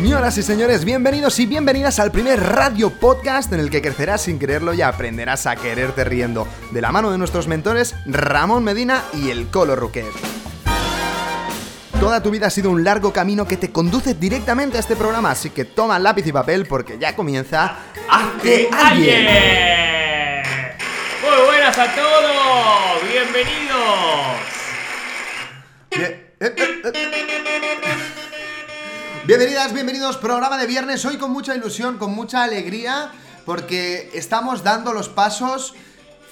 Señoras y señores, bienvenidos y bienvenidas al primer radio podcast en el que crecerás sin quererlo y aprenderás a quererte riendo, de la mano de nuestros mentores Ramón Medina y el Colo Ruquet. Toda tu vida ha sido un largo camino que te conduce directamente a este programa, así que toma lápiz y papel porque ya comienza Hazte alguien. Muy buenas a todos, bienvenidos. Bien- eh, eh, eh. Bienvenidas, bienvenidos, programa de viernes, hoy con mucha ilusión, con mucha alegría, porque estamos dando los pasos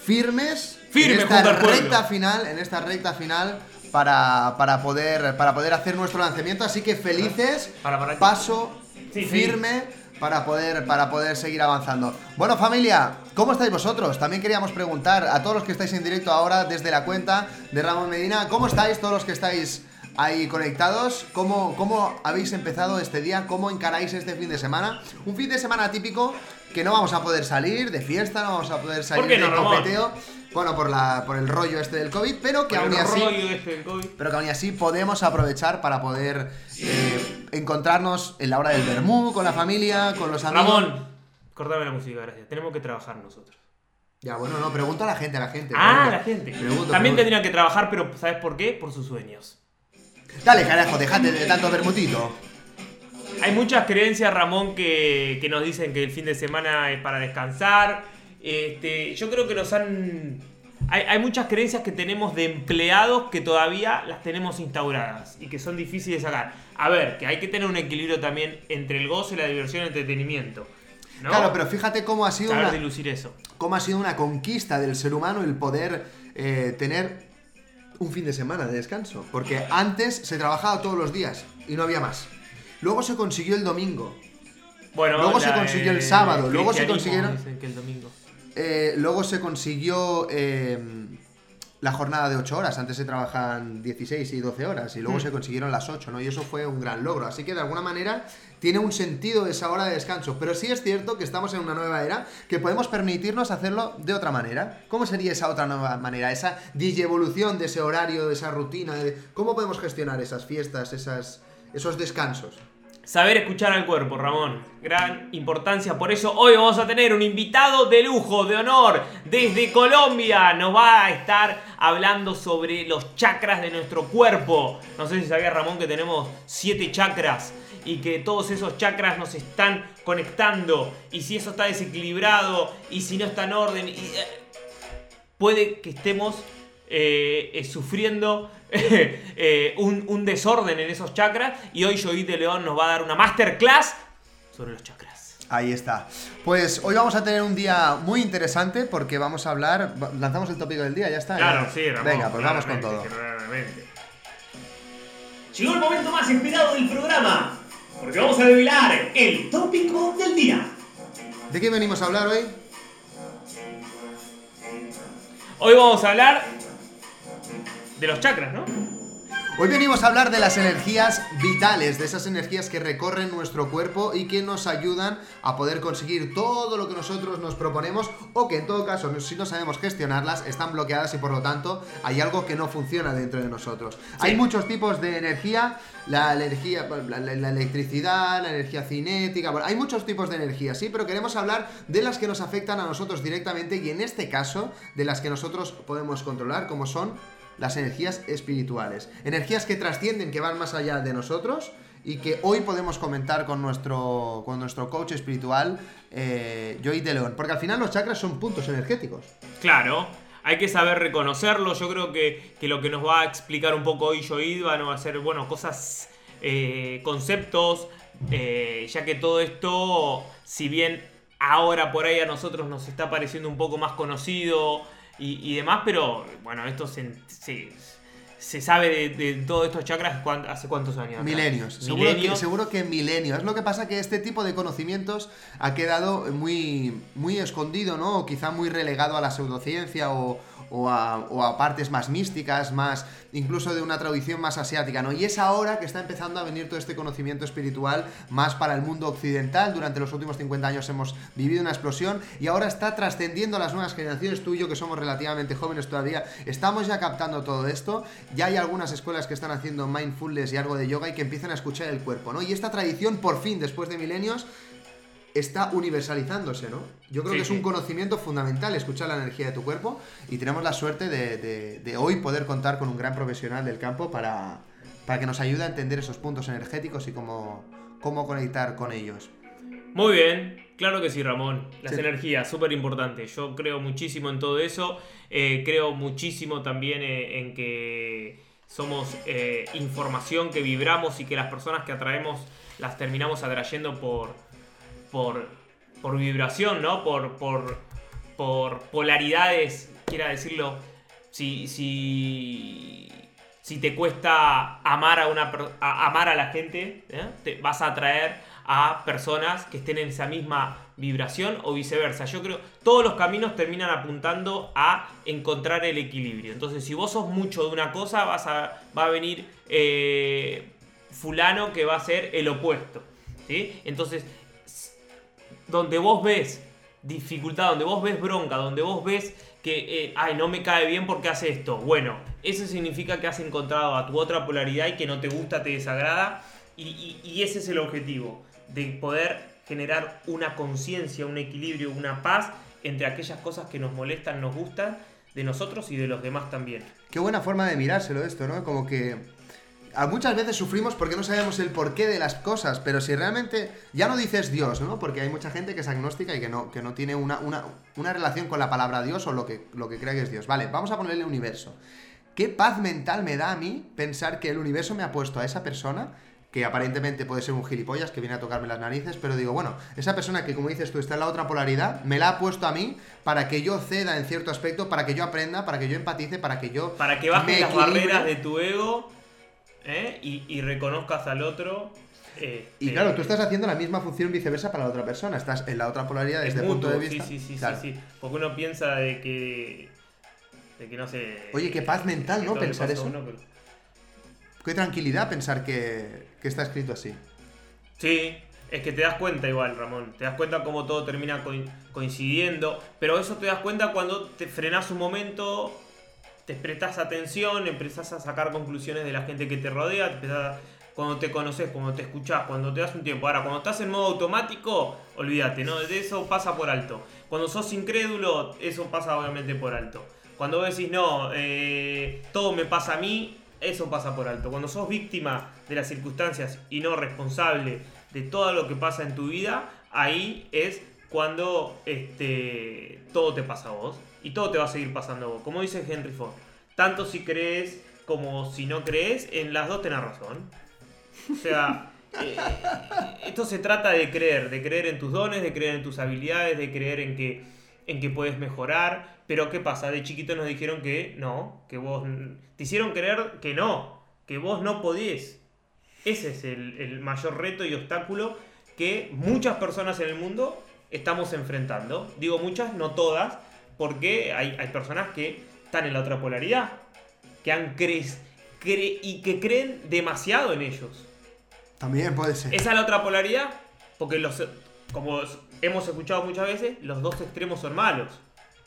firmes Firme en esta junto al pueblo. recta final, en esta recta final para, para poder, para poder hacer nuestro lanzamiento, así que felices, Para, para. paso Sí, sí. firme para poder, para poder seguir avanzando. Bueno, familia, ¿cómo estáis vosotros? También queríamos preguntar a todos los que estáis en directo ahora desde la cuenta de Ramón Medina, ¿cómo estáis todos los que estáis ahí conectados? ¿Cómo, cómo habéis empezado este día? ¿Cómo encaráis este fin de semana? Un fin de semana típico que no vamos a poder salir de fiesta, no vamos a poder salir qué de no, copeteo, bueno, por, la, por el rollo este del COVID, pero que aún el así... rollo este del COVID. Pero que aún así podemos aprovechar para poder eh, encontrarnos en la hora del vermú, con la familia, con los amigos. Ramón, cortame la música, gracias. Tenemos que trabajar nosotros. Ya, bueno, no, pregunto a la gente, a la gente. Ah, pregunto. la gente. Pregunto, También pregunto. tendrían que trabajar, pero ¿sabes por qué? Por sus sueños. Dale, carajo, dejate de tanto vermutito. Hay muchas creencias, Ramón, que, que nos dicen que el fin de semana es para descansar. Este, yo creo que nos han... Hay, hay muchas creencias que tenemos de empleados que todavía las tenemos instauradas y que son difíciles de sacar. A ver, que hay que tener un equilibrio también entre el goce, la diversión y el entretenimiento. ¿no? Claro, pero fíjate cómo ha sido Saber una, dilucir eso. cómo ha sido una conquista del ser humano el poder eh, tener un fin de semana de descanso. Porque antes se trabajaba todos los días y no había más. Luego se consiguió el domingo. Bueno, Luego se consiguió el eh, sábado, luego se consiguieron- dicen que el domingo. Eh, luego se consiguió eh, la jornada de 8 horas. Antes se trabajaban 16 y 12 horas y luego Mm. se consiguieron las 8, ¿no? Y eso fue un gran logro. Así que de alguna manera tiene un sentido esa hora de descanso. Pero sí es cierto que estamos en una nueva era que podemos permitirnos hacerlo de otra manera. ¿Cómo sería esa otra nueva manera? Esa digievolución de ese horario, de esa rutina. de- ¿Cómo podemos gestionar esas fiestas, esas, esos descansos? Saber escuchar al cuerpo, Ramón. Gran importancia. Por eso hoy vamos a tener un invitado de lujo, de honor, desde Colombia. Nos va a estar hablando sobre los chakras de nuestro cuerpo. No sé si sabía, Ramón, que tenemos siete chakras y que todos esos chakras nos están conectando. Y si eso está desequilibrado y si no está en orden, eh, puede que estemos eh, eh, sufriendo eh, un, un desorden en esos chakras. Y hoy Joey de León nos va a dar una masterclass sobre los chakras. Ahí está. Pues hoy vamos a tener un día muy interesante porque vamos a hablar. Lanzamos el tópico del día, ya está. Claro, Ya. sí, Ramón. Venga, pues vamos con todo. claramente. Llegó el momento más esperado del programa, porque vamos a revelar el tópico del día. ¿De qué venimos a hablar hoy? Hoy vamos a hablar de los chakras, ¿no? Hoy venimos a hablar de las energías vitales, de esas energías que recorren nuestro cuerpo y que nos ayudan a poder conseguir todo lo que nosotros nos proponemos o que en todo caso, si no sabemos gestionarlas, están bloqueadas y por lo tanto hay algo que no funciona dentro de nosotros. Hay muchos tipos de energía, la energía, la, la- la electricidad, la energía cinética, bueno, hay muchos tipos de energía, sí, pero queremos hablar de las que nos afectan a nosotros directamente y en este caso de las que nosotros podemos controlar, como son las energías espirituales. Energías que trascienden, que van más allá de nosotros y que hoy podemos comentar con nuestro, con nuestro coach espiritual, eh, Joey de León. Porque al final los chakras son puntos energéticos. Claro, hay que saber reconocerlo. Yo creo que, que lo que nos va a explicar un poco hoy Joid van a ser, bueno, cosas, eh, conceptos, eh, ya que todo esto, si bien ahora por ahí a nosotros nos está pareciendo un poco más conocido y, y demás, pero bueno, esto se, se, se sabe de, de todos estos chakras hace cuántos años. atrás? Milenios. Seguro que, Milenios. seguro que milenios. Es lo que pasa que este tipo de conocimientos ha quedado muy, muy escondido, ¿no? O quizá muy relegado a la pseudociencia o, o a, o a partes más místicas, más incluso de una tradición más asiática, ¿no? Y es ahora que está empezando a venir todo este conocimiento espiritual más para el mundo occidental. Durante los últimos 50 años hemos vivido una explosión y ahora está trascendiendo a las nuevas generaciones. Tú y yo, que somos relativamente jóvenes todavía, estamos ya captando todo esto ya hay algunas escuelas que están haciendo mindfulness y algo de yoga y que empiezan a escuchar el cuerpo, ¿no? Y esta tradición, por fin, después de milenios, está universalizándose, ¿no? Yo creo Sí, que es un conocimiento fundamental escuchar la energía de tu cuerpo y tenemos la suerte de, de- de hoy poder contar con un gran profesional del campo para, para que nos ayude a entender esos puntos energéticos y cómo, cómo conectar con ellos. Muy bien, claro que sí, Ramón. Las Sí. energías, súper importante. Yo creo muchísimo en todo eso. Eh, creo muchísimo también eh, en que somos eh, información que vibramos y que las personas que atraemos las terminamos atrayendo por, por, por vibración, ¿no? Por, por, por polaridades, quiera decirlo. Si, si, si te cuesta amar a, una, a- amar a la gente, ¿eh? vas a atraer a personas que estén en esa misma vibración o viceversa. Yo creo todos los caminos terminan apuntando a encontrar el equilibrio. Entonces, si vos sos mucho de una cosa, vas a, va a venir eh, fulano que va a ser el opuesto. ¿sí? Entonces, donde vos ves dificultad, donde vos ves bronca, donde vos ves que, eh, ay, no me cae bien porque hace esto. Bueno, eso significa que has encontrado a tu otra polaridad y que no te gusta, te desagrada. Y, y- ese es el objetivo, de poder generar una conciencia, un equilibrio, una paz entre aquellas cosas que nos molestan, nos gustan, de nosotros y de los demás también. Qué buena forma de mirárselo esto, ¿no? Como que muchas veces sufrimos porque no sabemos el porqué de las cosas, pero si realmente ya no dices Dios, ¿no? Porque hay mucha gente que es agnóstica y que no, que no tiene una, una, una relación con la palabra Dios o lo que, lo que cree que es Dios. Vale, vamos a ponerle universo. ¿Qué paz mental me da a mí pensar que el universo me ha puesto a esa persona? Que aparentemente puede ser un gilipollas que viene a tocarme las narices, pero digo, bueno, esa persona que, como dices tú, está en la otra polaridad, me la ha puesto a mí para que yo ceda en cierto aspecto, para que yo aprenda, para que yo empatice, para que yo Para que bajes me las barreras de tu ego ¿eh? y, y reconozcas al otro. este, Y claro, tú estás haciendo la misma función viceversa para la otra persona. Estás en la otra polaridad es desde el punto de vista. Sí, sí, sí, Claro. sí, sí. Porque uno piensa de que. de que no sé. Oye, qué paz mental, ¿no? Pensar eso. uno, pero- Qué tranquilidad pensar que, que está escrito así. Sí, es que te das cuenta igual, Ramón. Te das cuenta cómo todo termina coin- coincidiendo. Pero eso te das cuenta cuando te frenás un momento, te prestas atención, empezás a sacar conclusiones de la gente que te rodea, cuando te conoces, cuando te escuchás, cuando te das un tiempo. Ahora, cuando estás en modo automático, olvídate, ¿no? De eso pasa por alto. Cuando sos incrédulo, eso pasa obviamente por alto. Cuando vos decís, no, eh, todo me pasa a mí, eso pasa por alto. Cuando sos víctima de las circunstancias y no responsable de todo lo que pasa en tu vida, ahí es cuando este, todo te pasa a vos. Y todo te va a seguir pasando a vos. Como dice Henry Ford, tanto si crees como si no crees, en las dos tenés razón. O sea, eh, esto se trata de creer, de creer en tus dones, de creer en tus habilidades, de creer en que, en que puedes mejorar. Pero ¿qué pasa? De chiquito nos dijeron que no, que vos... Te hicieron creer que no, que vos no podés. Ese es el, el mayor reto y obstáculo que muchas personas en el mundo estamos enfrentando. Digo muchas, no todas, porque hay, hay personas que están en la otra polaridad, que han cre- cre- y que creen demasiado en ellos. También puede ser. Esa es la otra polaridad, porque los, como hemos escuchado muchas veces, los dos extremos son malos.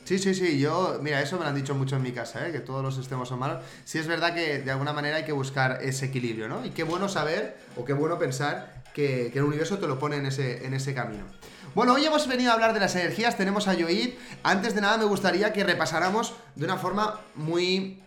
Sí, sí, sí, yo, mira, eso me lo han dicho mucho en mi casa, ¿eh? que todos los extremos son malos. Sí es verdad que de alguna manera hay que buscar ese equilibrio, ¿no? Y qué bueno saber, o qué bueno pensar que, que el universo te lo pone en ese, en ese camino. Bueno, hoy hemos venido a hablar de las energías, tenemos a Yoid. Antes de nada me gustaría que repasáramos de una forma muy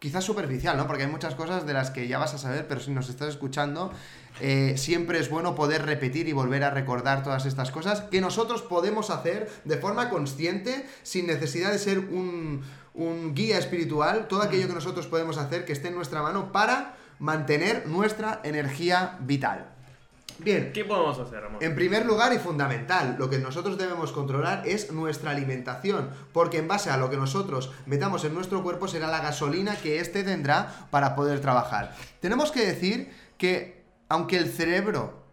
quizás superficial, ¿no? Porque hay muchas cosas de las que ya vas a saber, pero si nos estás escuchando, eh, siempre es bueno poder repetir y volver a recordar todas estas cosas que nosotros podemos hacer de forma consciente, sin necesidad de ser un, un guía espiritual, todo aquello que nosotros podemos hacer que esté en nuestra mano para mantener nuestra energía vital. Bien, ¿Qué podemos hacer, Ramón? en primer lugar y fundamental, lo que nosotros debemos controlar es nuestra alimentación, porque en base a lo que nosotros metamos en nuestro cuerpo será la gasolina que éste tendrá para poder trabajar. Tenemos que decir que aunque el cerebro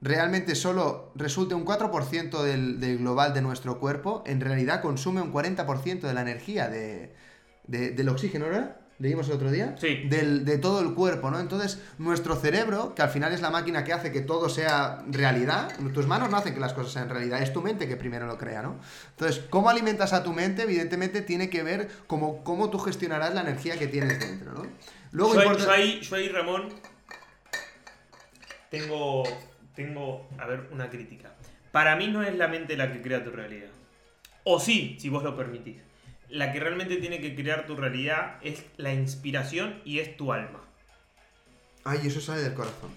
realmente solo resulte un 4% del, del global de nuestro cuerpo, en realidad consume un 40% de la energía de, de- del oxígeno, ¿verdad? Leímos el otro día. Sí. Del, de todo el cuerpo, ¿no? Entonces, nuestro cerebro, que al final es la máquina que hace que todo sea realidad, tus manos no hacen que las cosas sean realidad, es tu mente que primero lo crea, ¿no? Entonces, cómo alimentas a tu mente, evidentemente, tiene que ver cómo, cómo tú gestionarás la energía que tienes dentro, ¿no? Luego ahí- importa- ahí, Ramón, tengo, tengo, a ver, una crítica. Para mí no es la mente la que crea tu realidad. O sí, si vos lo permitís. La que realmente tiene que crear tu realidad es la inspiración y es tu alma. Ay, eso sale del corazón.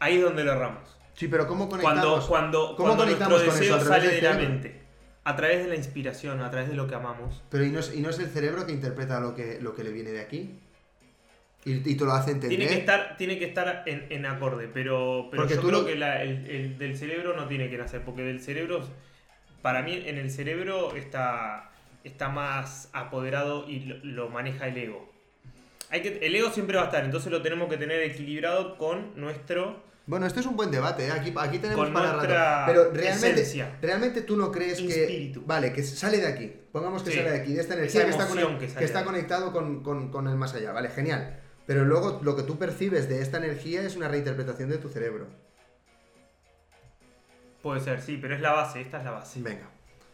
Ahí es donde lo erramos. Sí, pero ¿cómo conectamos? Cuando, cuando, ¿Cómo cuando conectamos nuestro con deseo eso? ¿A través sale de la mente. A través de la inspiración, a través de lo que amamos. Pero ¿y no, es, y no es el cerebro que interpreta lo que, lo que le viene de aquí? Y, y te lo hace entender. Tiene que estar, tiene que estar en, en acorde, pero, pero Porque yo tú creo lo- que la- el, el del cerebro no tiene que nacer, porque del cerebro, para mí en el cerebro está, está más apoderado y lo, lo maneja el ego. Hay que, el ego siempre va a estar, entonces lo tenemos que tener equilibrado con nuestro... Bueno, este es un buen debate, ¿eh? aquí, aquí tenemos Con para rato. Pero realmente, esencia. realmente tú no crees Espíritu. que. Vale, que sale de aquí. Pongamos que Sí. sale de aquí, de esta energía que está, que está conectado con, con- con el más allá. Vale, genial. Pero luego lo que tú percibes de esta energía es una reinterpretación de tu cerebro. Puede ser, sí, pero es la base, esta es la base. Venga.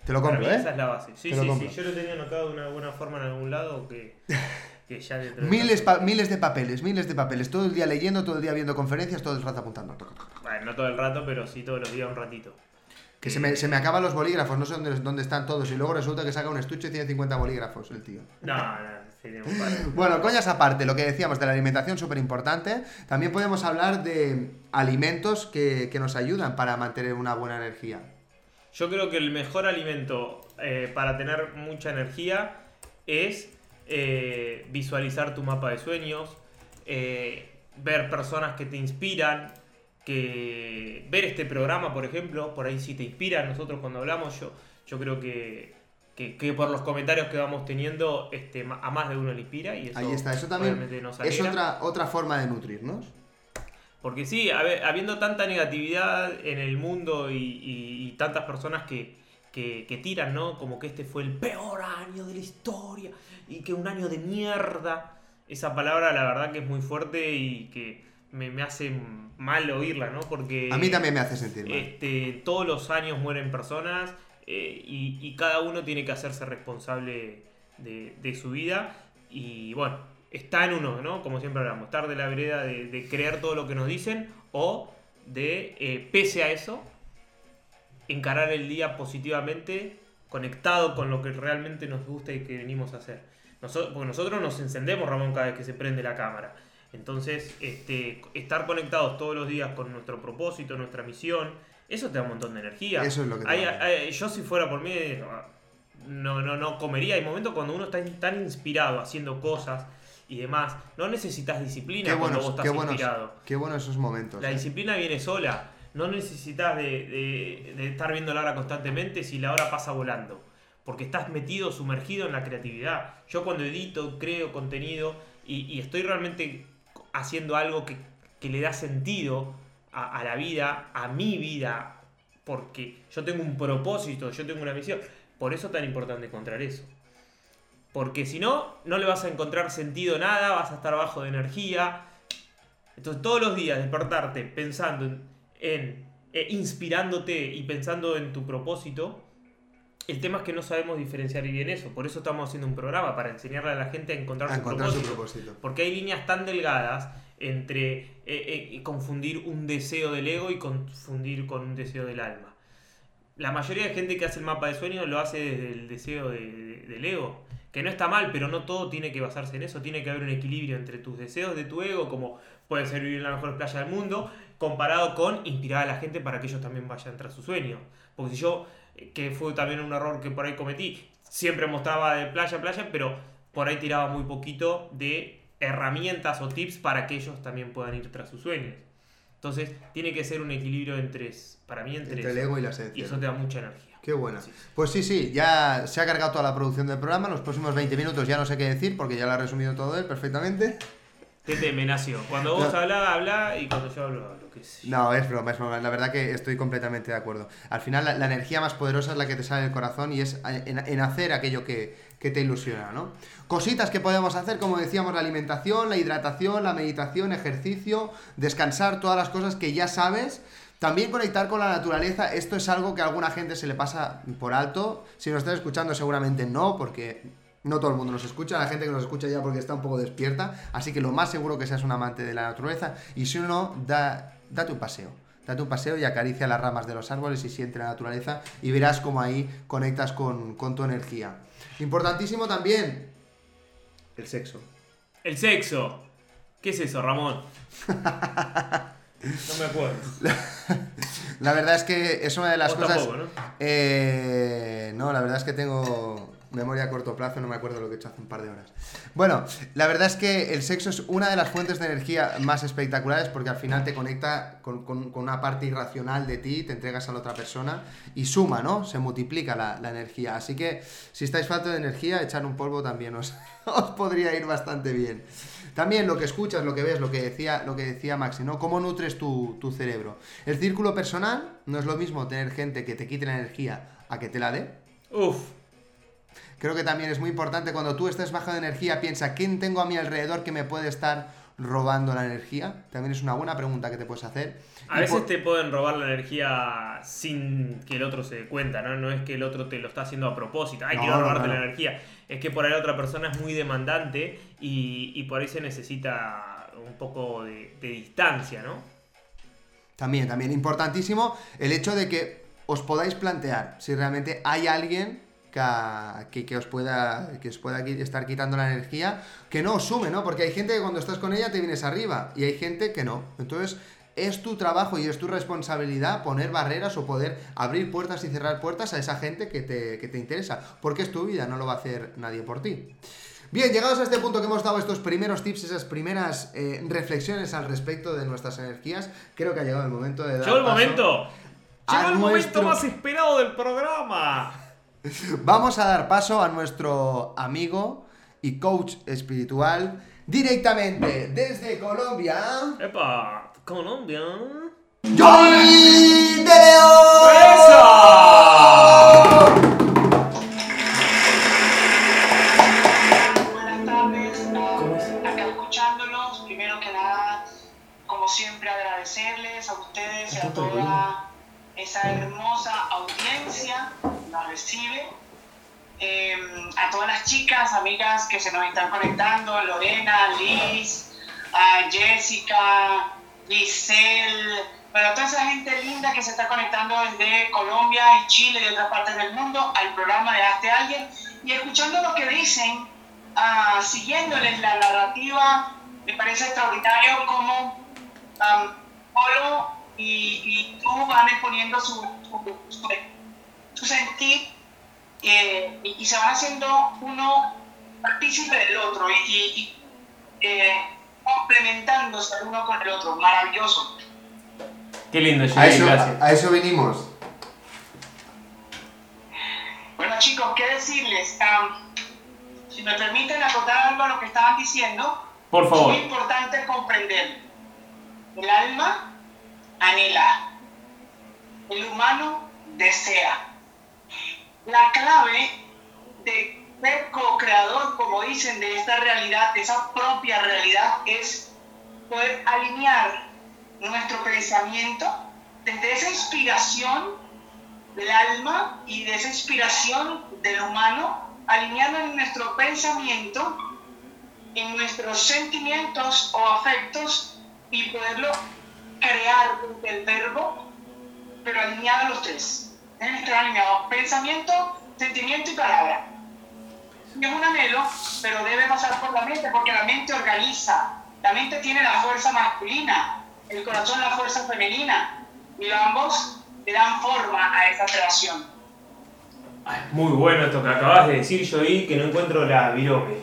Te lo Para compro, mí ¿eh? esa es la base. Sí, Te lo sí, compro. sí, yo lo tenía anotado de una buena forma en algún lado que, que ya dentro de Miles, pa- miles de papeles, miles de papeles. Todo el día leyendo, todo el día viendo conferencias, todo el rato apuntando. Toc, toc, toc. Bueno, no todo el rato, pero sí todos los días un ratito. Que se me, se me acaban los bolígrafos, no sé dónde, dónde están todos. Y luego resulta que saca un estuche y tiene 50 bolígrafos el tío. No, no. Bueno, coñas aparte, lo que decíamos de la alimentación súper importante, también podemos hablar de alimentos que, que nos ayudan para mantener una buena energía. Yo creo que el mejor alimento eh, para tener mucha energía es eh, visualizar tu mapa de sueños, eh, ver personas que te inspiran, que ver este programa, por ejemplo, por ahí sí te inspira. Nosotros cuando hablamos, yo, yo creo que, que, que por los comentarios que vamos teniendo, este, a más de uno le inspira y eso, Ahí está, eso también nos es otra, otra forma de nutrirnos. Porque sí, habi- habiendo tanta negatividad en el mundo y, y- y tantas personas que, que- que tiran, ¿no? Como que este fue el peor año de la historia y que un año de mierda. Esa palabra la verdad que es muy fuerte y que me, me hace mal oírla, ¿no? Porque A mí también me hace sentir mal. este, todos los años mueren personas eh, y, cada uno tiene que hacerse responsable de, de su vida. Y bueno, está en uno, ¿no? Como siempre hablamos, estar de la vereda de, de creer todo lo que nos dicen o de, eh, pese a eso, encarar el día positivamente, conectado con lo que realmente nos gusta y que venimos a hacer. Nosotros, porque nosotros nos encendemos, Ramón, cada vez que se prende la cámara. Entonces, este, estar conectados todos los días con nuestro propósito, nuestra misión, eso te da un montón de energía. Eso es lo que te Hay- da. hay- yo si fuera por mí, no, no, no comería. Hay momentos cuando uno está tan inspirado haciendo cosas y demás, no necesitas disciplina Qué cuando buenos, vos estás qué buenos, inspirado. qué buenos esos momentos. La ¿eh? disciplina viene sola. No necesitas de, de- de estar viendo la hora constantemente si la hora pasa volando. Porque estás metido, sumergido en la creatividad. Yo cuando edito, creo contenido y, y estoy realmente haciendo algo que, que le da sentido a, a la vida, a mi vida, porque yo tengo un propósito, yo tengo una misión. Por eso es tan importante encontrar eso. Porque si no, no le vas a encontrar sentido a nada, vas a estar bajo de energía. Entonces todos los días despertarte pensando en, en, eh, inspirándote y pensando en tu propósito, el tema es que no sabemos diferenciar bien eso. Por eso estamos haciendo un programa, para enseñarle a la gente a encontrar, A su, encontrar su propósito. propósito. Porque hay líneas tan delgadas entre eh, eh, confundir un deseo del ego y confundir con un deseo del alma. La mayoría de gente que hace el mapa de sueños lo hace desde el deseo de- de- del ego. Que no está mal, pero no todo tiene que basarse en eso. Tiene que haber un equilibrio entre tus deseos de tu ego, como puede ser vivir en la mejor playa del mundo, comparado con inspirar a la gente para que ellos también vayan tras sus sueños. Porque si yo, eh, que fue también un error que por ahí cometí, siempre mostraba de playa a playa, pero por ahí tiraba muy poquito de herramientas o tips para que ellos también puedan ir tras sus sueños. Entonces, tiene que ser un equilibrio entre, para mí, entre, Entre el ego y la Y esencia. eso te da mucha energía. Qué buena. Sí. Pues sí, sí, ya se ha cargado toda la producción del programa. Los próximos 20 minutos ya no sé qué decir porque ya lo ha resumido todo él perfectamente. Tete, me nació. Cuando vos No. hablás, habla y cuando yo hablo, hablo. sé yo. No, es broma, es broma. La verdad que estoy completamente de acuerdo. Al final, la, la energía más poderosa es la que te sale del corazón y es en, en hacer aquello que, que te ilusiona, ¿no? Cositas que podemos hacer, como decíamos, la alimentación, la hidratación, la meditación, ejercicio, descansar, todas las cosas que ya sabes. También conectar con la naturaleza, esto es algo que a alguna gente se le pasa por alto. Si nos estás escuchando, seguramente no, porque No todo el mundo nos escucha, la gente que nos escucha ya porque está un poco despierta, así que lo más seguro que seas un amante de la naturaleza y si no, da, date un paseo. Date un paseo y acaricia las ramas de los árboles y siente la naturaleza y verás cómo ahí conectas con, con tu energía. Importantísimo también el sexo. El sexo. ¿Qué es eso, Ramón? No me acuerdo. La verdad es que es una de las Vos cosas. tampoco, ¿no? Eh, no, la verdad es que tengo memoria a corto plazo, no me acuerdo lo que he hecho hace un par de horas. Bueno, la verdad es que el sexo es una de las fuentes de energía más espectaculares porque al final te conecta con, con- con una parte irracional de ti, te entregas a la otra persona y suma, ¿no? Se multiplica la, la energía. Así que si estáis falta de energía, echar un polvo también os, os podría ir bastante bien. También lo que escuchas, lo que ves, lo que decía, lo que decía Maxi, ¿no? ¿Cómo nutres tu, tu cerebro? El círculo personal no es lo mismo tener gente que te quite la energía a que te la dé. Uf. Creo que también es muy importante cuando tú estés bajo de energía, piensa, ¿quién tengo a mi alrededor que me puede estar robando la energía? También es una buena pregunta que te puedes hacer. A Y veces te pueden robar la energía sin que el otro se dé cuenta, ¿no? No es que el otro te lo está haciendo a propósito. Ay, No, quiero robarte no, la energía. Es que por ahí la otra persona es muy demandante y, y por ahí se necesita un poco de, de distancia, ¿no? También, también importantísimo el hecho de que os podáis plantear si realmente hay alguien que, os pueda que os pueda estar quitando la energía, que no os sume, ¿no? Porque hay gente que cuando estás con ella te vienes arriba y hay gente que no. Entonces, es tu trabajo y es tu responsabilidad poner barreras o poder abrir puertas y cerrar puertas a esa gente que te, que te interesa, porque es tu vida, no lo va a hacer nadie por ti. Bien, llegados a este punto que hemos dado estos primeros tips, esas primeras eh, reflexiones al respecto de nuestras energías, creo que ha llegado el momento de dar Llegó el momento. Llegó el momento más esperado del programa. Vamos a dar paso a nuestro amigo y coach espiritual directamente desde Colombia, Epa, Colombia. Johnny de León. A todas las chicas, amigas que se nos están conectando, Lorena, Liz, a Jessica, Giselle, bueno, toda esa gente linda que se está conectando desde Colombia y Chile y otras partes del mundo al programa de Hazte Alguien y escuchando lo que dicen, ah, siguiéndoles la narrativa, me parece extraordinario cómo um, Polo y, y tú van exponiendo su, su, su- su sentir eh, y, y se van haciendo uno partícipe del otro y, y- y, eh, complementándose el uno con el otro. Maravilloso. Qué lindo, A Julie, eso, gracias. a eso vinimos. Bueno chicos, ¿qué decirles? Si me permiten acotar algo a lo que estaban diciendo, Por es muy importante comprender. El alma anhela, el humano desea. La clave de ser co-creador, como dicen, de esta realidad, de esa propia realidad, es poder alinear nuestro pensamiento desde esa inspiración del alma y de esa inspiración del humano, alineando en nuestro pensamiento, en nuestros sentimientos o afectos y poderlo crear desde el verbo, pero alineado a los tres. Deben estar alineados pensamiento, sentimiento y palabra. Es un anhelo, pero debe pasar por la mente, porque la mente organiza. La mente tiene la fuerza masculina, el corazón la fuerza femenina, y ambos le dan forma a esa creación. Ay, Muy bueno esto que acabas de decir, yo ahí que no encuentro la virome.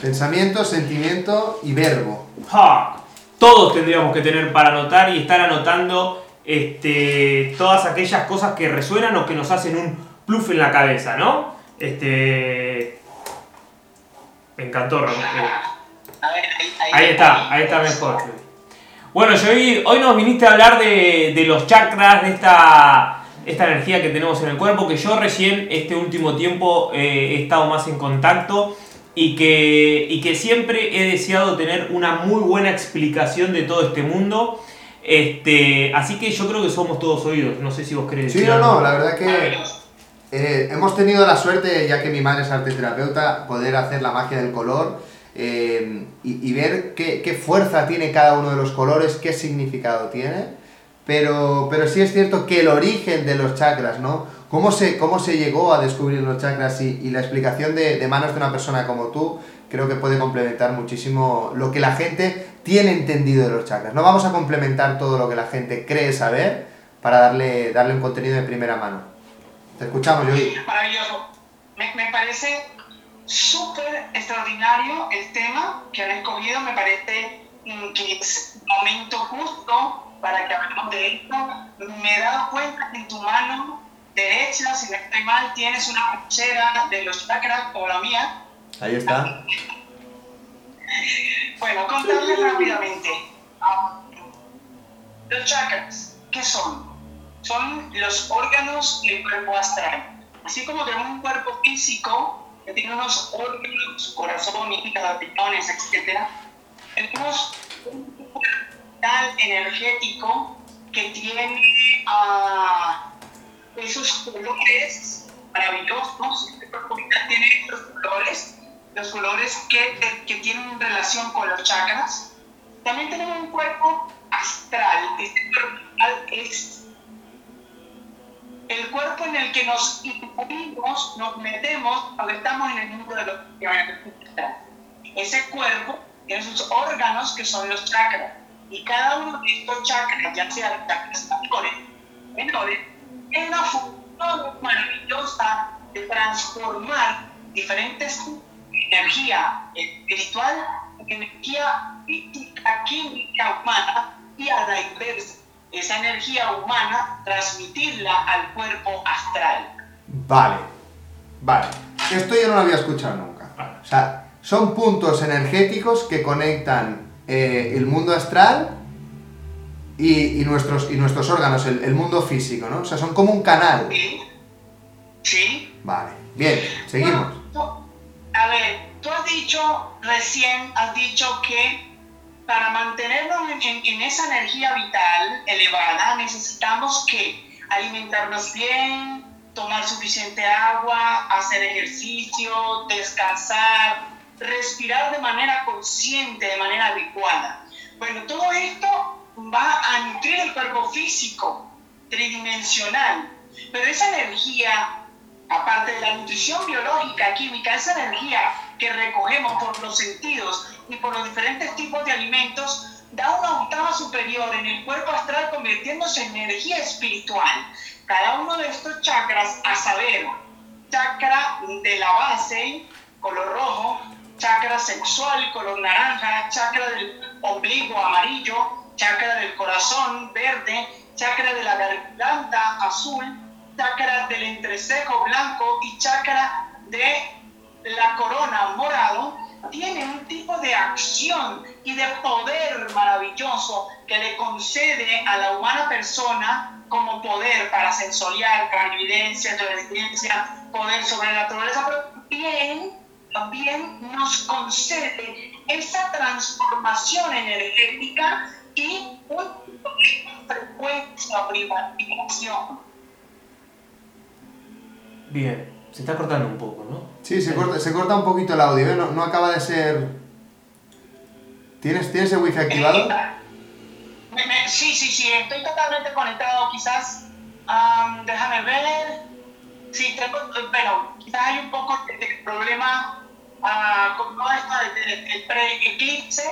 Pensamiento, sentimiento y verbo. ¡Ja! Todos tendríamos que tener para anotar y estar anotando este, todas aquellas cosas que resuenan o que nos hacen un pluf en la cabeza, ¿no? Este. Me encantó, Ramón. Ahí, Ahí está, ahí está mejor. Bueno, Joey, hoy nos viniste a hablar de, de los chakras, de esta, esta energía que tenemos en el cuerpo, que yo recién este último tiempo eh, he estado más en contacto y que, y que siempre he deseado tener una muy buena explicación de todo este mundo. Este, así que yo creo que somos todos oídos, no sé si vos crees. Sí, no, no, la verdad que. Eh, hemos tenido la suerte, ya que mi madre es arteterapeuta, poder hacer la magia del color eh, y, y, ver qué, qué, fuerza tiene cada uno de los colores, qué significado tiene. Pero, pero sí es cierto que el origen de los chakras, ¿no? ¿Cómo se, cómo se llegó a descubrir los chakras y, y la explicación de, de, manos de una persona como tú, creo que puede complementar muchísimo lo que la gente tiene entendido de los chakras. No vamos a complementar todo lo que la gente cree saber para darle, darle un contenido de primera mano. Te escuchamos, Yogi. Maravilloso. Me, me parece súper extraordinario el tema que han escogido. Me parece que es momento justo para que hablemos de esto. Me he dado cuenta que en tu mano derecha, si no estoy mal, tienes una pulsera de los chakras como la mía. Ahí está. Bueno, contarles rápidamente. Los chakras, ¿qué son? Son los órganos y el cuerpo astral. Así como tenemos un cuerpo físico que tiene unos órganos, corazón, hígado, riñones, etc. Tenemos un cuerpo energético que tiene uh, esos colores maravillosos. Este cuerpo tiene estos colores los colores que, que, tienen relación con los chakras. También tenemos un cuerpo astral. Este cuerpo astral es el cuerpo en el que nos incluimos, nos metemos cuando estamos en el mundo de los Ese cuerpo tiene sus órganos que son los chakras. Y cada uno de estos chakras, ya sea chakras mayores, menores, es una función maravillosa de transformar diferentes energía espiritual, energía física, química humana y a la inversa, esa energía humana transmitirla al cuerpo astral. Vale, vale. Esto yo no lo había escuchado nunca. O sea, son puntos energéticos que conectan eh, el mundo astral y, y, nuestros, y nuestros órganos, el, el, mundo físico, ¿no? O sea, son como un canal. Sí. Sí. Vale, bien, seguimos. Bueno, ver, tú has dicho recién, has dicho que para mantenernos en, en, en, esa energía vital elevada necesitamos que alimentarnos bien, tomar suficiente agua, hacer ejercicio, descansar, respirar de manera consciente, de manera adecuada. Bueno, todo esto va a nutrir el cuerpo físico, tridimensional, pero esa energía aparte de la nutrición biológica, química, esa energía que recogemos por los sentidos y por los diferentes tipos de alimentos, da una octava superior en el cuerpo astral convirtiéndose en energía espiritual. Cada uno de estos chakras, a saber, chakra de la base, color rojo, chakra sexual, color naranja, chakra del obligo, amarillo, chakra del corazón, verde, chakra de la garganta, azul, chakra del entrecejo blanco y chakra de la corona morado, tiene un tipo de acción y de poder maravilloso que le concede a la humana persona como poder para sensorial, clarividencia, clarividencia, poder sobre la naturaleza, pero también, también nos concede esa transformación energética y una frecuencia o vibración Bien, se está cortando un poco, ¿no? Sí, se, corta, se corta un poquito el audio, ¿eh? no, no acaba de ser... ¿Tienes, ¿Tienes el wifi activado? Sí, sí, sí, estoy totalmente conectado, quizás, um, déjame ver, sí, tengo, bueno, quizás hay un poco de, de problema uh, con todo esto del de, pre-eclipse,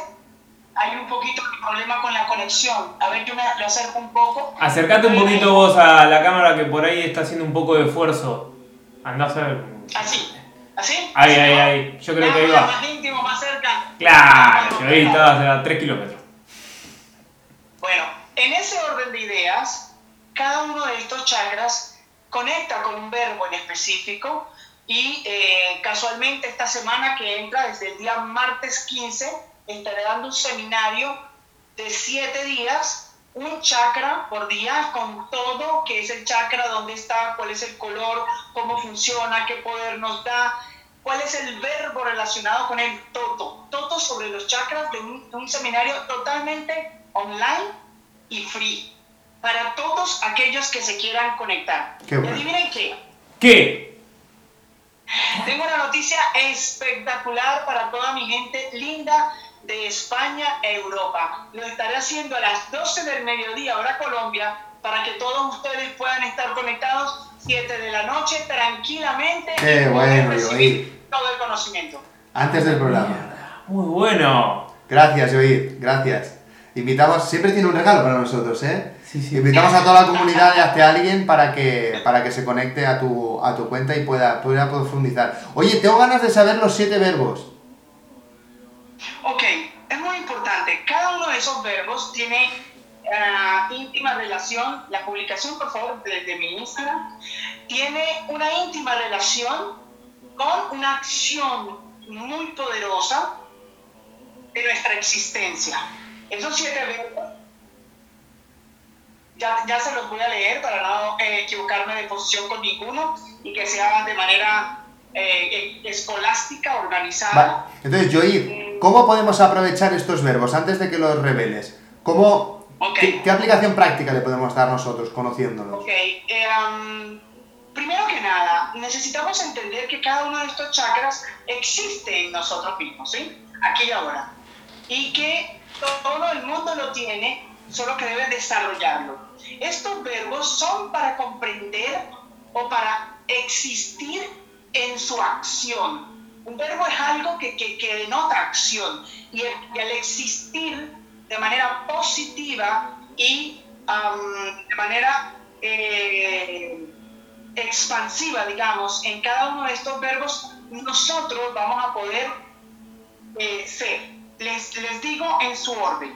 hay un poquito de problema con la conexión. A ver, yo me lo acerco un poco. Acércate un poquito vos a la cámara que por ahí está haciendo un poco de esfuerzo. Andá a ver. Así. ¿Así? Ahí, ahí, ahí. Yo creo que ahí va. Más íntimo, más cerca. Claro, que ahí estabas a 3 kilómetros. Bueno, en ese orden de ideas, cada uno de estos chakras conecta con un verbo en específico y eh, casualmente esta semana que entra, desde el día martes 15, estaré dando un seminario de 7 días un chakra por día con todo, que es el chakra, dónde está, cuál es el color, cómo funciona, qué poder nos da, cuál es el verbo relacionado con el todo. Todo sobre los chakras de un, de un seminario totalmente online y free para todos aquellos que se quieran conectar. Qué bueno. Y adivinen qué, ¿Qué? Tengo una noticia espectacular para toda mi gente linda de España e Europa. Lo estaré haciendo a las 12 del mediodía, hora Colombia, para que todos ustedes puedan estar conectados 7 de la noche tranquilamente Qué y bueno, recibir todo el conocimiento. Antes del programa. Muy bueno. Gracias, Yoir, gracias. Invitamos, siempre tiene un regalo para nosotros, ¿eh? Sí, sí. Invitamos a toda la comunidad y hasta a alguien para que, para que se conecte a tu, a tu cuenta y pueda, pueda profundizar. Oye, tengo ganas de saber los siete verbos. Ok, es muy importante. Cada uno de esos verbos tiene ah, íntima relación. La publicación, por favor, de, de mi Instagram, tiene una íntima relación con una acción muy poderosa de nuestra existencia. Esos siete verbos, ya, ya se los voy a leer para no eh, equivocarme de posición con ninguno y que se hagan de manera eh, escolástica, organizada. Vale. Entonces, Yoir, ¿cómo podemos aprovechar estos verbos antes de que los reveles? ¿Cómo, Ok. qué, qué aplicación práctica le podemos dar nosotros conociéndolos? Ok, eh, um, primero que nada, necesitamos entender que cada uno de estos chakras existe en nosotros mismos, ¿sí? Aquí y ahora. Y que todo el mundo lo tiene, solo que debe desarrollarlo. Estos verbos son para comprender o para existir en su acción. Un verbo es algo que, que, que denota acción y el, y el existir de manera positiva y um, de manera eh, expansiva, digamos, en cada uno de estos verbos, nosotros vamos a poder eh, ser. Les, les digo en su orden.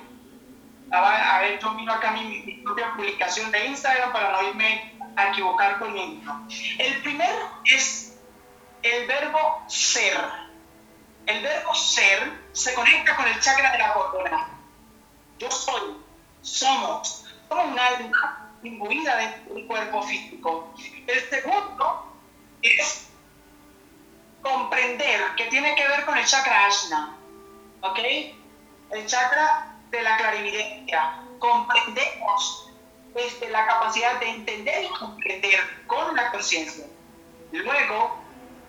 A ver, yo miro acá mi, mi propia publicación de Instagram para no irme a equivocar con ninguno. El primero es el verbo ser. El verbo ser se conecta con el chakra de la corona. Yo soy, somos, somos un alma imbuida de un cuerpo físico. El segundo es comprender, que tiene que ver con el chakra Ashna, ¿ok? El chakra de la clarividencia. Comprendemos desde la capacidad de entender y comprender con la conciencia. Luego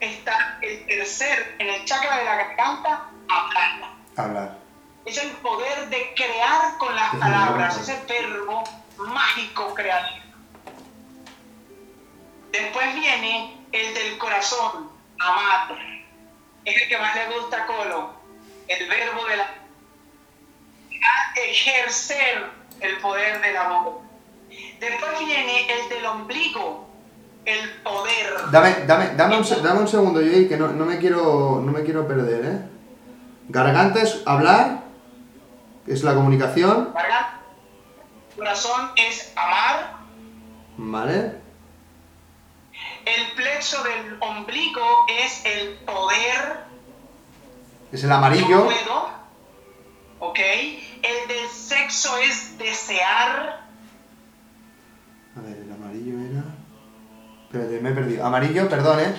está el tercer, en el chakra de la garganta, hablar. Hablar. Es el poder de crear con las Es palabras, ese verbo mágico creativo. Después viene el del corazón, amar. Es el que más le gusta a Colo. El verbo de la a ejercer el poder del amor. Después viene el del ombligo, el poder. Dame, dame, dame, un, dame un segundo, Yoir, que no, no me quiero, no me quiero perder, ¿eh? Garganta es hablar, es la comunicación. Corazón es amar. ¿vale? El plexo del ombligo es el poder. Es el amarillo, puedo. ¿Ok? El del sexo es desear. a ver. Espérate, me he perdido. Amarillo, perdón, ¿eh?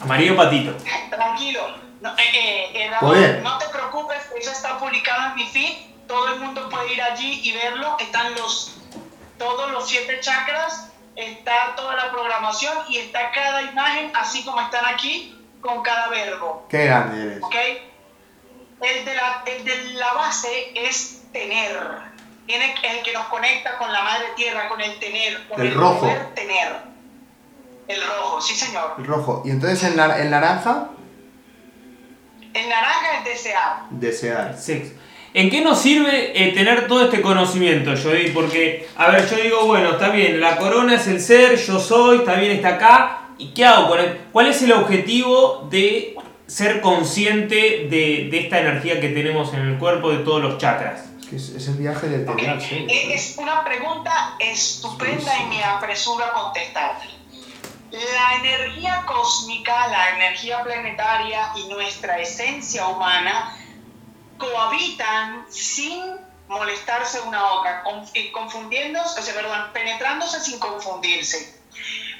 Amarillo patito. Tranquilo. No, eh, eh, eh, Poder. no te preocupes, eso está publicado en mi feed. Todo el mundo puede ir allí y verlo. Están los todos los siete chakras, está toda la programación y está cada imagen, así como están aquí, con cada verbo. Qué grande eres. ¿Ok? El de la, el de la base es tener. Tiene el que nos conecta con la madre tierra, con el tener, con El el, rojo. poder tener. El rojo, sí señor. El rojo. Y entonces el, nar- el naranja, El naranja es desear. desear. Sexo. ¿En qué nos sirve eh, tener todo este conocimiento, Joey? Porque, a ver, yo digo, bueno, está bien, la corona es el ser, yo soy, está bien, está acá. ¿Y qué hago con él? ¿Cuál es el objetivo de ser consciente de, de esta energía que tenemos en el cuerpo de todos los chakras? Es que es, es el viaje del Ok, tener, sí. eh, Es una pregunta estupenda y me apresuro a contestarte. La energía cósmica, la energía planetaria y nuestra esencia humana cohabitan sin molestarse una a otra, eh, confundiéndose, o sea, perdón, penetrándose sin confundirse.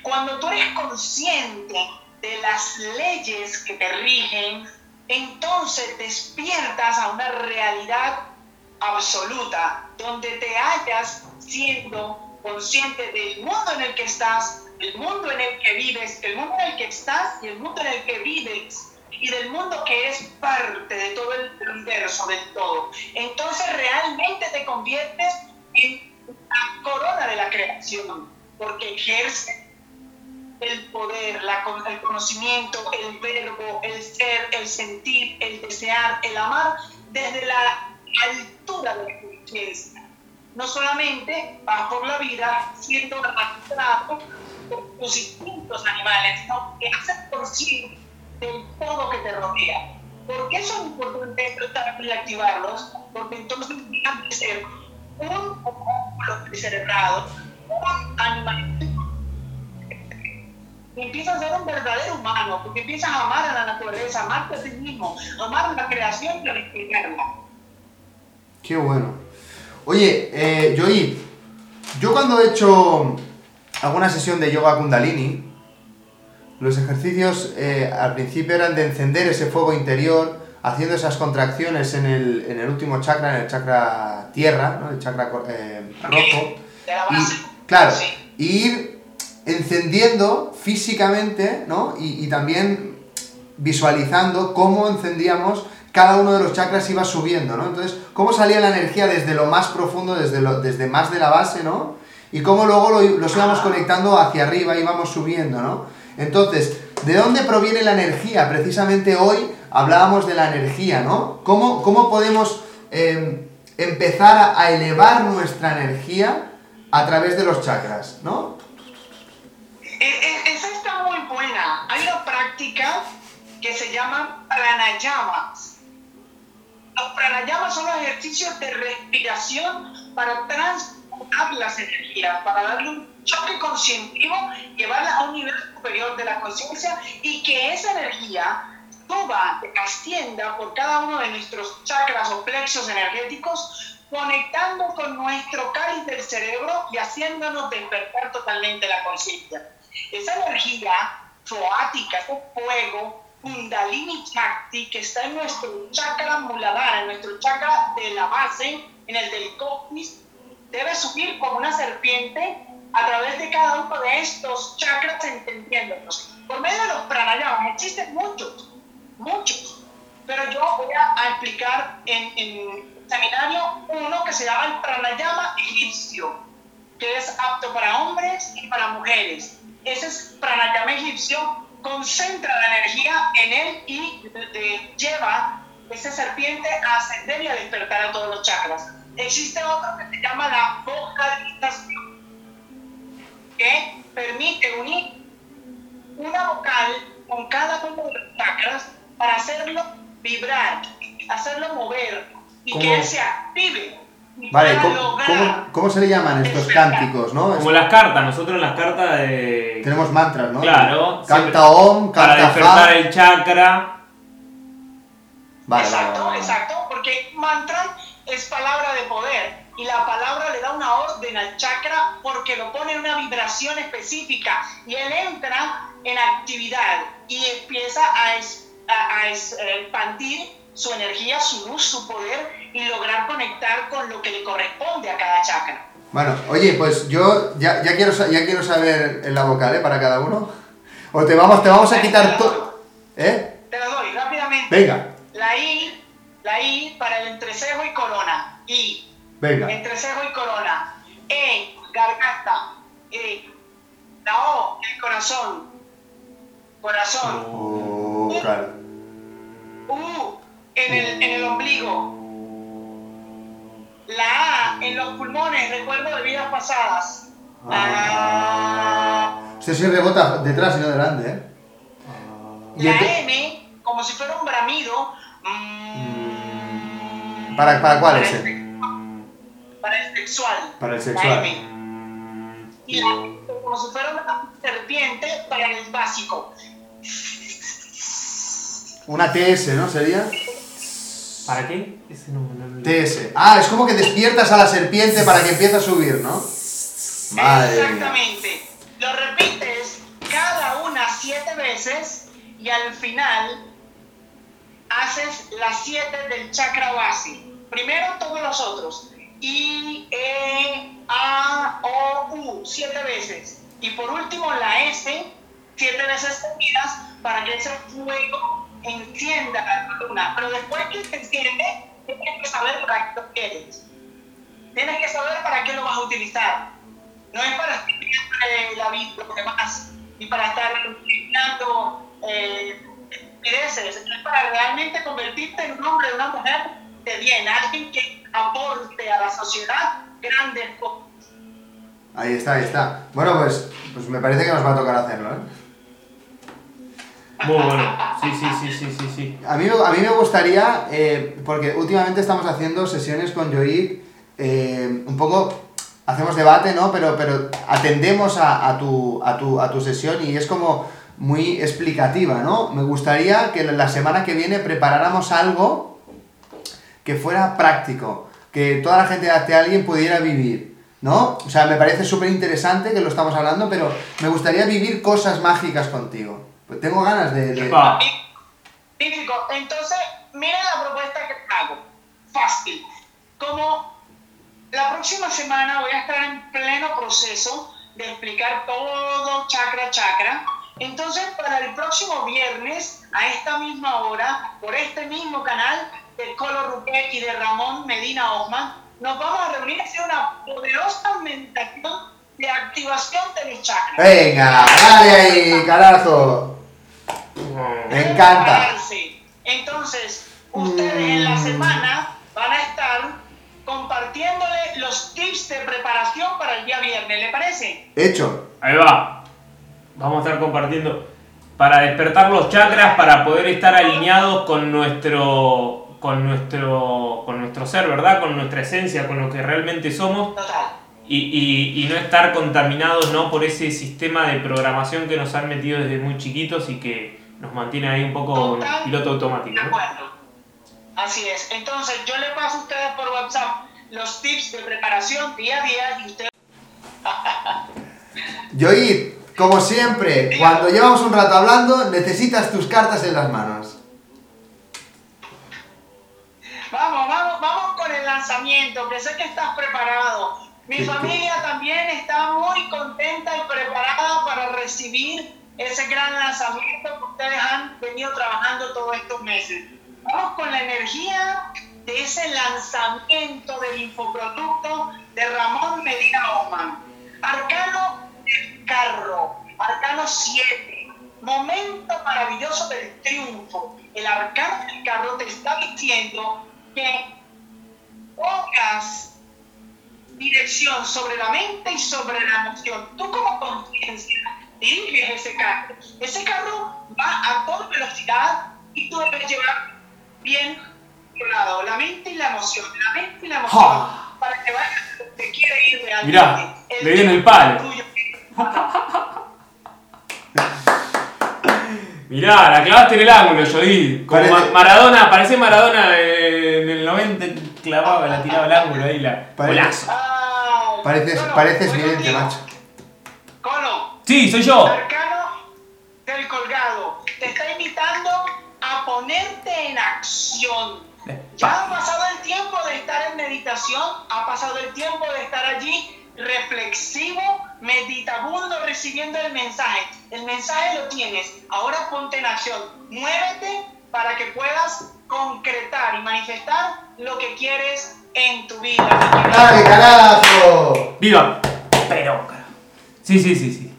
Cuando tú eres consciente de las leyes que te rigen, entonces despiertas a una realidad absoluta, donde te hallas siendo consciente del mundo en el que estás, el mundo en el que vives, el mundo en el que estás y el mundo en el que vives y del mundo que es parte de todo el universo, del todo. Entonces realmente te conviertes en la corona de la creación, porque ejerce el poder, la, el conocimiento, el verbo, el ser, el sentir, el desear, el amar, desde la altura de la conciencia. No solamente vas por la vida siendo arrastrado tus instintos animales, sino que haces consciente del todo que te rodea. ¿Por qué es importante tratar de activarlos? Porque entonces dejan de ser un homúnculo cerebrado, un animal y empiezas a ser un verdadero humano, porque empiezas a amar a la naturaleza, amarte a ti mismo, amar a la creación y respetarla. Qué bueno. Oye, eh, Joy, yo cuando he hecho alguna sesión de yoga kundalini, los ejercicios eh, al principio eran de encender ese fuego interior, haciendo esas contracciones en el, en el último chakra, en el chakra tierra, ¿no? el chakra eh, rojo. Y, claro, ir encendiendo físicamente, ¿no? Y, y, también visualizando cómo encendíamos cada uno de los chakras iba subiendo, ¿no? Entonces, cómo salía la energía desde lo más profundo, desde, lo, desde más de la base, ¿no? Y cómo luego lo, los íbamos conectando hacia arriba, íbamos subiendo, ¿no? Entonces, ¿de dónde proviene la energía? Precisamente hoy hablábamos de la energía, ¿no? ¿Cómo, cómo podemos eh, empezar a elevar nuestra energía a través de los chakras, ¿no? Esa está muy buena. Hay una práctica que se llama pranayamas. Los pranayamas son los ejercicios de respiración para transformar las energías, para darle un choque conscientivo, llevarla a un nivel superior de la conciencia y que esa energía suba, ascienda por cada uno de nuestros chakras o plexos energéticos, conectando con nuestro cáliz del cerebro y haciéndonos despertar totalmente la conciencia. Esa energía zoática, ese fuego, Kundalini Chakti, que está en nuestro chakra muladhara, en nuestro chakra de la base, en el del coccyx, debe subir como una serpiente a través de cada uno de estos chakras entendiéndolos. Por medio de los pranayamas existen muchos, muchos, pero yo voy a, explicar en, en seminario uno que se llama el pranayama egipcio, que es apto para hombres y para mujeres. Ese es pranayama egipcio, concentra la energía en él y lleva esa serpiente a ascender y a despertar a todos los chakras. Existe otro que se llama la vocalización que permite unir una vocal con cada uno de los chakras para hacerlo vibrar, hacerlo mover y que él se active. Vale, ¿cómo, se le llaman estos cánticos, no? Como las cartas, nosotros en las cartas de... Tenemos mantras, ¿no? Claro. Canta Om, canta Para despertar el chakra. Vale, exacto, exacto, porque mantra es palabra de poder y la palabra le da una orden al chakra porque lo pone en una vibración específica y él entra en actividad y empieza a, a, expandir su energía, su luz, su poder y lograr conectar con lo que le corresponde a cada chakra. Bueno, oye, pues yo ya, ya, quiero, ya quiero saber en la vocal, ¿eh? Para cada uno. O te vamos, te vamos a quitar todo. ¿Eh? Te lo doy rápidamente. Venga. La I, la I para el entrecejo y corona. I. Venga. Entre cejo y corona. E, garganta. E. La O, el corazón. Corazón. Oh, claro. U, en el, en el ombligo. La A, en los pulmones, recuerdo de vidas pasadas. Ah. Usted se rebota detrás y no delante, ¿eh? La M, como si fuera un bramido. Mm. ¿Para, ¿Para cuál es ese? para el sexual. Para el sexual. Y como si fuera una serpiente para el básico. Una TS, ¿no? ¿Sería? ¿Para qué? Ese no, TS. Ah, es como que despiertas a la serpiente para que empiece a subir, ¿no? Exactamente. Lo repites cada una siete veces y al final haces las siete del chakra base. Primero todos los otros. I, E, A, O, U, siete veces. Y por último, la S, siete veces seguidas, para que ese fuego encienda la columna. Pero después que se enciende, tienes que saber para qué lo quieres. Tienes que saber para qué lo vas a utilizar. No es para estar la vida los demás, ni para estar eh, es para realmente convertirte en un hombre, una mujer de bien, alguien que aporte a la sociedad grandes cosas. Ahí está, ahí está. Bueno, pues, pues me parece que nos va a tocar hacerlo, ¿eh? Muy bueno, sí, sí, sí, sí, sí, sí. A mí, a mí me gustaría, eh, porque últimamente estamos haciendo sesiones con Joy, eh, un poco hacemos debate, ¿no? Pero, pero atendemos a, a, tu, a, tu, a tu sesión y es como muy explicativa, ¿no? Me gustaría que la semana que viene preparáramos algo que fuera práctico, que toda la gente de alguien pudiera vivir, ¿no? O sea, me parece súper interesante que lo estamos hablando, pero me gustaría vivir cosas mágicas contigo. Pues tengo ganas de... de... Entonces, mira la propuesta que hago. Fácil. Como la próxima semana voy a estar en pleno proceso de explicar todo chakra chakra, entonces, para el próximo viernes, a esta misma hora, por este mismo canal de Colo Ruque y de Ramón Medina Osman, nos vamos a reunir y hacer una poderosa meditación de activación de los chakras. Venga, dale ahí, carajo. Me encanta. Entonces, ustedes en la semana van a estar compartiéndole los tips de preparación para el día viernes, ¿le parece? Hecho. Ahí va vamos a estar compartiendo para despertar los chakras, para poder estar alineados con nuestro, con nuestro, con nuestro ser, ¿verdad? Con nuestra esencia, con lo que realmente somos. Y, y, no estar contaminados ¿no? por ese sistema de programación que nos han metido desde muy chiquitos y que nos mantiene ahí un poco piloto automático. De acuerdo. Así es. Entonces yo le paso a ustedes por WhatsApp los tips de preparación día a día y ustedes... Yo como siempre, cuando llevamos un rato hablando, necesitas tus cartas en las manos. Vamos, vamos, vamos con el lanzamiento, que sé que estás preparado. Mi familia también está muy contenta y preparada para recibir ese gran lanzamiento que ustedes han venido trabajando todos estos meses. Vamos con la energía de ese lanzamiento del infoproducto de Ramón Medina Oman. Arcano carro, arcano 7, momento maravilloso del triunfo. El arcano del carro te está diciendo que pongas dirección sobre la mente y sobre la emoción. Tú como conciencia diriges ese carro. Ese carro va a toda velocidad y tú debes llevar bien la mente y la emoción. La mente y la emoción. Para que vaya te quiere ir realmente. Mirá, le viene el palo. Mirá, la clavaste en el ángulo, Jody. Como Maradona, parece Maradona en el 90 clavaba, la tiraba al ángulo ahí, la golazo. Pareces, pareces vidente, macho. Cono. Sí, soy yo. Arcano del colgado. Te está invitando a ponerte en acción. Ya ha pasado el tiempo de estar en meditación, ha pasado el tiempo de estar allí reflexivo, meditabundo, recibiendo el mensaje. El mensaje lo tienes. Ahora ponte en acción. Muévete para que puedas concretar y manifestar lo que quieres en tu vida. ¡Dale, carajo! ¡Viva! Pero, Sí, sí, sí, sí.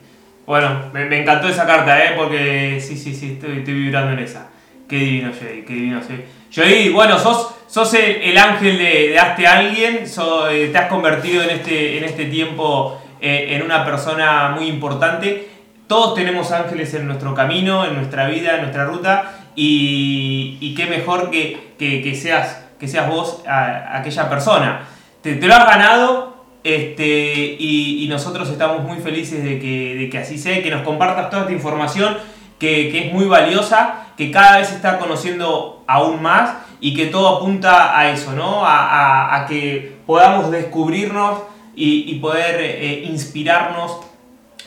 Bueno, me, encantó esa carta, ¿eh? Porque sí, sí, sí, estoy, vibrando en esa. Qué divino, Jedi, qué divino, Jedi. Jedi, bueno, sos sos el, ángel de, de Hazte Alguien, eh, te has convertido en este, en este tiempo eh, en una persona muy importante. Todos tenemos ángeles en nuestro camino, en nuestra vida, en nuestra ruta, y, qué mejor que, que, seas, que seas vos aquella persona. Te, lo has ganado este, y, nosotros estamos muy felices de que, de que así sea, que nos compartas toda esta información que, que es muy valiosa, que cada vez está conociendo aún más y que todo apunta a eso, ¿no? A, que podamos descubrirnos y, poder eh, inspirarnos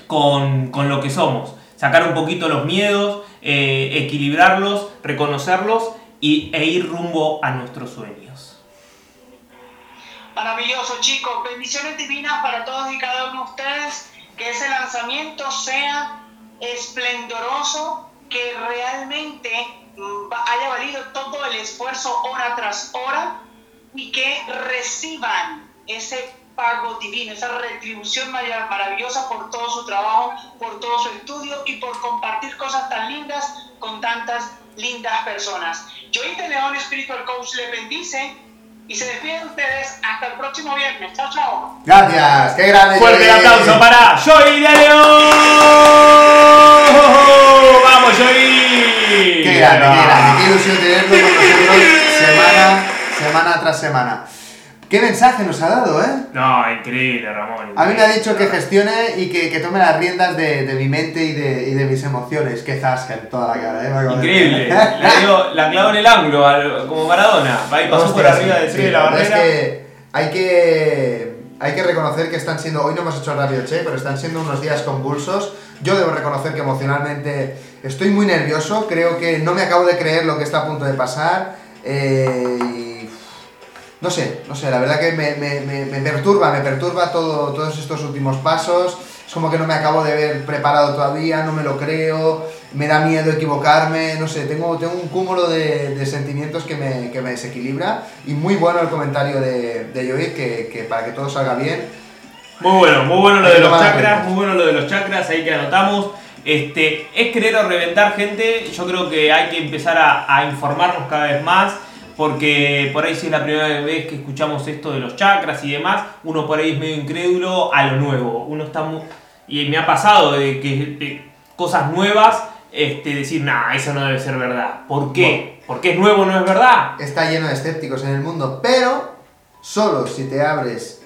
con, lo que somos. Sacar un poquito los miedos, eh, equilibrarlos, reconocerlos y, e ir rumbo a nuestros sueños. Maravilloso, chicos. Bendiciones divinas para todos y cada uno de ustedes que ese lanzamiento sea esplendoroso, que realmente haya valido todo el esfuerzo hora tras hora y que reciban ese pago divino, esa retribución maravillosa por todo su trabajo, por todo su estudio y por compartir cosas tan lindas con tantas lindas personas. Joey León, Spiritual Coach, le bendice y se despide de ustedes hasta el próximo viernes. Chao, chao. Gracias, qué grande. Fuerte aplauso para Joey de León. ¡Vamos, Joey! Qué grande, qué grande, ilusión tenerlo con nosotros semana, semana tras semana. ¿Qué mensaje nos ha dado, eh? No, increíble, Ramón. A mí me ha dicho que gestione y que, que tome las riendas de, de mi mente y de, y de mis emociones. Qué zasca en toda la cara, ¿eh? Increíble. La, dio- la clavó en el ángulo, al- como Maradona. Va y pasó por arriba del sí, de la verdad es barrera. que hay que hay que reconocer que están siendo, hoy no hemos hecho el rápido check, pero están siendo unos días convulsos. Yo debo reconocer que emocionalmente estoy muy nervioso, creo que no me acabo de creer lo que está a punto de pasar. eh, no sé, no sé, la verdad que me, perturba, me perturba todo, todos estos últimos pasos. Es como que no me acabo de ver preparado todavía, no me lo creo, me da miedo equivocarme, no sé, tengo, tengo un cúmulo de, de sentimientos que me, que desequilibra. Y muy bueno el comentario de, de Joey, que, que para que todo salga bien, Muy bueno, muy bueno lo de los chakras, muy bueno lo de los chakras, ahí que anotamos. Este, es querer o reventar gente, yo creo que hay que empezar a, a informarnos cada vez más, porque por ahí si es la primera vez que escuchamos esto de los chakras y demás, uno por ahí es medio incrédulo a lo nuevo. Uno está muy, y me ha pasado de que de cosas nuevas, este, decir, nah, eso no debe ser verdad. ¿Por qué? Porque es nuevo, no es verdad. está lleno de escépticos en el mundo, pero solo si te abres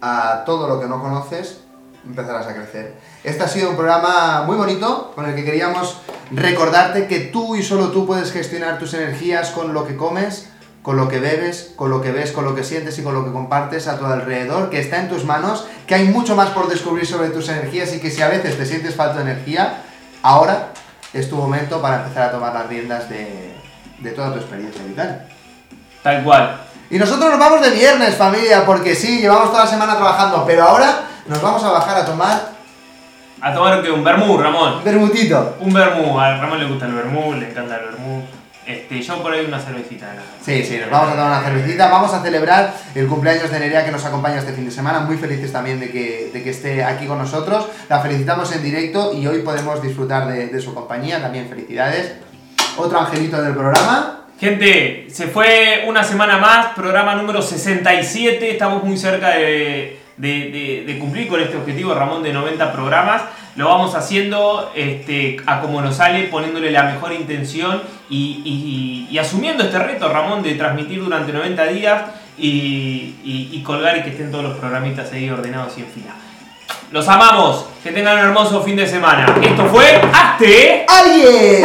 a todo lo que no conoces, empezarás a crecer. Este ha sido un programa muy bonito con el que queríamos recordarte que tú y solo tú puedes gestionar tus energías con lo que comes, con lo que bebes, con lo que ves, con lo que sientes y con lo que compartes a tu alrededor, que está en tus manos, que hay mucho más por descubrir sobre tus energías y que si a veces te sientes falta de energía, ahora es tu momento para empezar a tomar las riendas de, de toda tu experiencia vital. Tal cual. Y nosotros nos vamos de viernes, familia, porque sí, llevamos toda la semana trabajando, pero ahora nos vamos a bajar a tomar A tomar que un vermú, Ramón. un vermutito. Un vermú, a Ramón le gusta el vermú, le encanta el vermú. Este, yo por ahí una cervecita. nada. Sí, sí, nos vamos a tomar una cervecita, vamos a celebrar el cumpleaños de Nerea que nos acompaña este fin de semana, muy felices también de que, de que esté aquí con nosotros, la felicitamos en directo y hoy podemos disfrutar de, de su compañía, también felicidades. Otro angelito del programa. Gente, se fue una semana más, programa número 67, estamos muy cerca de, de- de- de cumplir con este objetivo, Ramón, de 90 programas. Lo vamos haciendo este, a como nos sale, poniéndole la mejor intención y, y- y asumiendo este reto, Ramón, de transmitir durante 90 días y, y- colgar y que estén todos los programitas ahí ordenados y en fila. Los amamos, que tengan un hermoso fin de semana. Esto fue Hazte ¡Alguien!